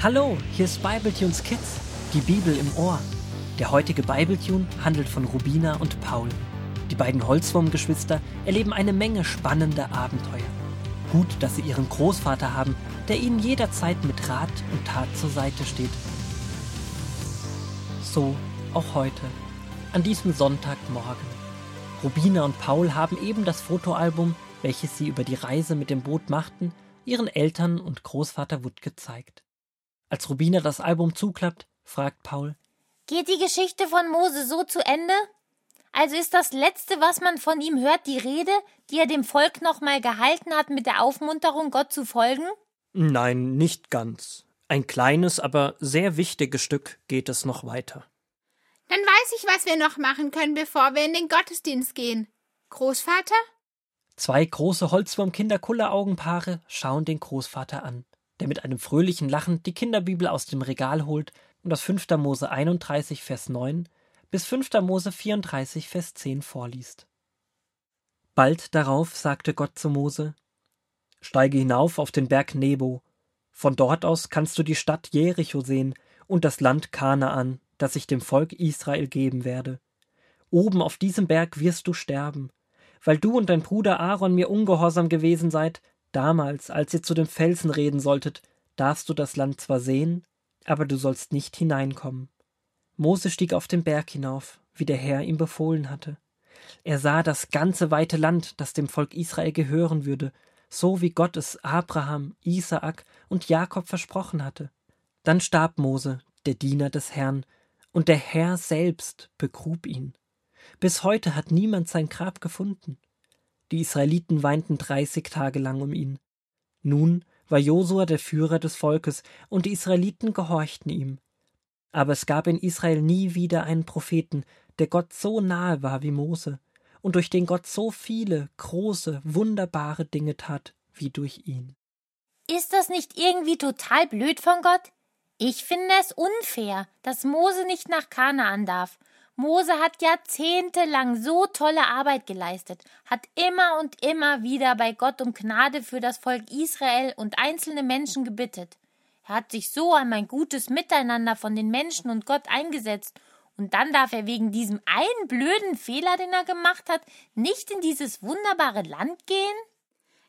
Hallo, hier ist Bibletunes Kids, die Bibel im Ohr. Der heutige Bibletune handelt von Rubina und Paul. Die beiden Holzwurmgeschwister erleben eine Menge spannender Abenteuer. Gut, dass sie ihren Großvater haben, der ihnen jederzeit mit Rat und Tat zur Seite steht. So auch heute, an diesem Sonntagmorgen. Rubina und Paul haben eben das Fotoalbum, welches sie über die Reise mit dem Boot machten, ihren Eltern und Großvater Wood gezeigt. Als Rubina das Album zuklappt, fragt Paul: Geht die Geschichte von Mose so zu Ende? Also ist das Letzte, was man von ihm hört, die Rede, die er dem Volk nochmal gehalten hat mit der Aufmunterung, Gott zu folgen? Nein, nicht ganz. Ein kleines, aber sehr wichtiges Stück geht es noch weiter. Dann weiß ich, was wir noch machen können, bevor wir in den Gottesdienst gehen. Großvater? Zwei große Holzwurm-Kinderkulle-Augenpaare schauen den Großvater an der mit einem fröhlichen Lachen die Kinderbibel aus dem Regal holt und aus 5. Mose 31, Vers 9 bis 5. Mose 34, Vers 10 vorliest. Bald darauf sagte Gott zu Mose: Steige hinauf auf den Berg Nebo. Von dort aus kannst du die Stadt Jericho sehen und das Land Kanaan, das ich dem Volk Israel geben werde. Oben auf diesem Berg wirst du sterben. Weil du und dein Bruder Aaron mir ungehorsam gewesen seid, Damals, als ihr zu dem Felsen reden solltet, darfst du das Land zwar sehen, aber du sollst nicht hineinkommen. Mose stieg auf den Berg hinauf, wie der Herr ihm befohlen hatte. Er sah das ganze weite Land, das dem Volk Israel gehören würde, so wie Gott es Abraham, Isaak und Jakob versprochen hatte. Dann starb Mose, der Diener des Herrn, und der Herr selbst begrub ihn. Bis heute hat niemand sein Grab gefunden. Die Israeliten weinten dreißig Tage lang um ihn. Nun war Josua der Führer des Volkes, und die Israeliten gehorchten ihm. Aber es gab in Israel nie wieder einen Propheten, der Gott so nahe war wie Mose, und durch den Gott so viele große, wunderbare Dinge tat wie durch ihn. Ist das nicht irgendwie total blöd von Gott? Ich finde es unfair, dass Mose nicht nach Kanaan darf Mose hat jahrzehntelang so tolle Arbeit geleistet, hat immer und immer wieder bei Gott um Gnade für das Volk Israel und einzelne Menschen gebittet. Er hat sich so an ein gutes Miteinander von den Menschen und Gott eingesetzt, und dann darf er wegen diesem einen blöden Fehler, den er gemacht hat, nicht in dieses wunderbare Land gehen?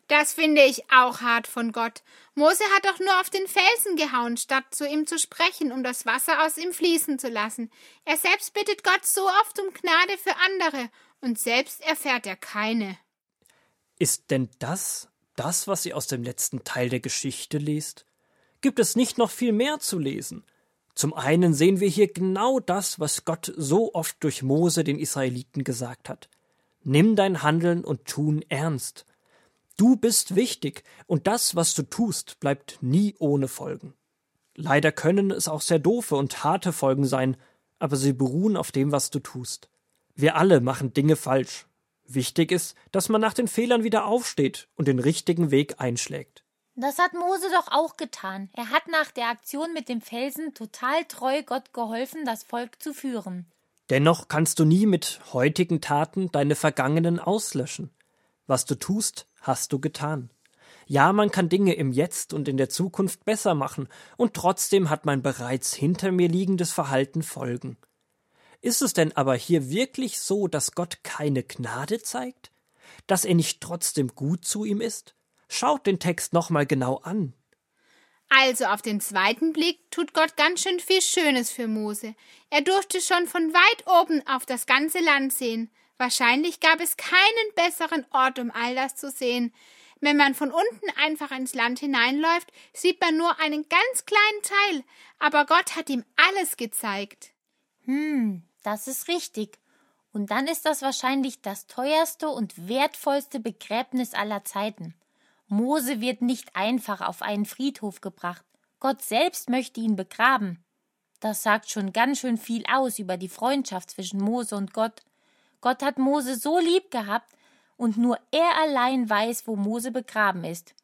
Das finde ich auch hart von Gott. Mose hat doch nur auf den Felsen gehauen, statt zu ihm zu sprechen, um das Wasser aus ihm fließen zu lassen. Er selbst bittet Gott so oft um Gnade für andere, und selbst erfährt er keine. Ist denn das das, was ihr aus dem letzten Teil der Geschichte liest? Gibt es nicht noch viel mehr zu lesen? Zum einen sehen wir hier genau das, was Gott so oft durch Mose den Israeliten gesagt hat. Nimm dein Handeln und Tun ernst. Du bist wichtig und das, was du tust, bleibt nie ohne Folgen. Leider können es auch sehr doofe und harte Folgen sein, aber sie beruhen auf dem, was du tust. Wir alle machen Dinge falsch. Wichtig ist, dass man nach den Fehlern wieder aufsteht und den richtigen Weg einschlägt. Das hat Mose doch auch getan. Er hat nach der Aktion mit dem Felsen total treu Gott geholfen, das Volk zu führen. Dennoch kannst du nie mit heutigen Taten deine vergangenen auslöschen. Was du tust, hast du getan. Ja, man kann Dinge im Jetzt und in der Zukunft besser machen, und trotzdem hat mein bereits hinter mir liegendes Verhalten Folgen. Ist es denn aber hier wirklich so, dass Gott keine Gnade zeigt? Dass er nicht trotzdem gut zu ihm ist? Schaut den Text nochmal genau an. Also auf den zweiten Blick tut Gott ganz schön viel Schönes für Mose. Er durfte schon von weit oben auf das ganze Land sehen. Wahrscheinlich gab es keinen besseren Ort, um all das zu sehen. Wenn man von unten einfach ins Land hineinläuft, sieht man nur einen ganz kleinen Teil, aber Gott hat ihm alles gezeigt. Hm, das ist richtig. Und dann ist das wahrscheinlich das teuerste und wertvollste Begräbnis aller Zeiten. Mose wird nicht einfach auf einen Friedhof gebracht. Gott selbst möchte ihn begraben. Das sagt schon ganz schön viel aus über die Freundschaft zwischen Mose und Gott. Gott hat Mose so lieb gehabt, und nur er allein weiß, wo Mose begraben ist.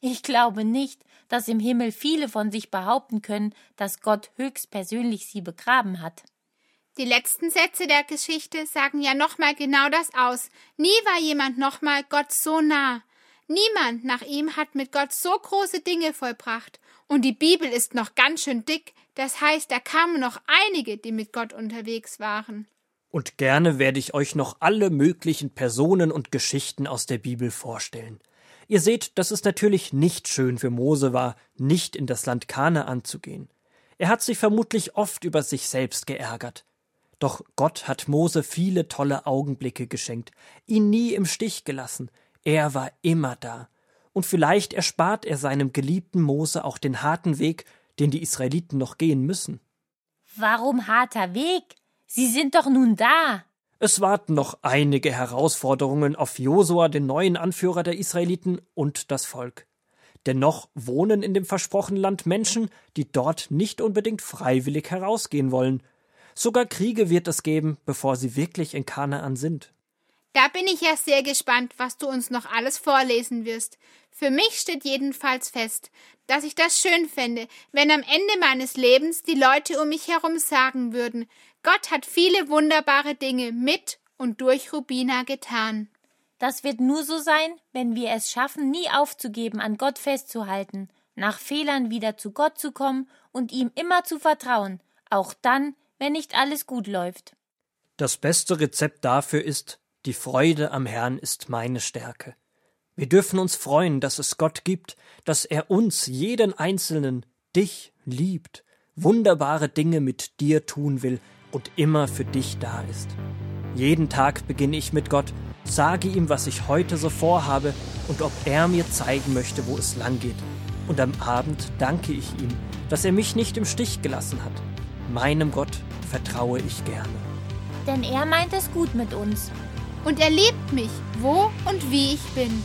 Ich glaube nicht, dass im Himmel viele von sich behaupten können, dass Gott höchstpersönlich sie begraben hat. Die letzten Sätze der Geschichte sagen ja nochmal genau das aus. Nie war jemand nochmal Gott so nah. Niemand nach ihm hat mit Gott so große Dinge vollbracht. Und die Bibel ist noch ganz schön dick, das heißt, da kamen noch einige, die mit Gott unterwegs waren. Und gerne werde ich euch noch alle möglichen Personen und Geschichten aus der Bibel vorstellen. Ihr seht, dass es natürlich nicht schön für Mose war, nicht in das Land Kanaan zu gehen. Er hat sich vermutlich oft über sich selbst geärgert. Doch Gott hat Mose viele tolle Augenblicke geschenkt, ihn nie im Stich gelassen, er war immer da. Und vielleicht erspart er seinem geliebten Mose auch den harten Weg, den die Israeliten noch gehen müssen. Warum harter Weg? Sie sind doch nun da. Es warten noch einige Herausforderungen auf Josua, den neuen Anführer der Israeliten, und das Volk. Dennoch wohnen in dem versprochenen Land Menschen, die dort nicht unbedingt freiwillig herausgehen wollen. Sogar Kriege wird es geben, bevor sie wirklich in Kanaan sind. Da bin ich ja sehr gespannt, was du uns noch alles vorlesen wirst. Für mich steht jedenfalls fest, dass ich das schön fände, wenn am Ende meines Lebens die Leute um mich herum sagen würden, Gott hat viele wunderbare Dinge mit und durch Rubina getan. Das wird nur so sein, wenn wir es schaffen, nie aufzugeben, an Gott festzuhalten, nach Fehlern wieder zu Gott zu kommen und ihm immer zu vertrauen, auch dann, wenn nicht alles gut läuft. Das beste Rezept dafür ist, die Freude am Herrn ist meine Stärke. Wir dürfen uns freuen, dass es Gott gibt, dass er uns, jeden Einzelnen, dich liebt, wunderbare Dinge mit dir tun will, und immer für dich da ist. Jeden Tag beginne ich mit Gott, sage ihm, was ich heute so vorhabe und ob er mir zeigen möchte, wo es lang geht. Und am Abend danke ich ihm, dass er mich nicht im Stich gelassen hat. Meinem Gott vertraue ich gerne. Denn er meint es gut mit uns. Und er liebt mich, wo und wie ich bin.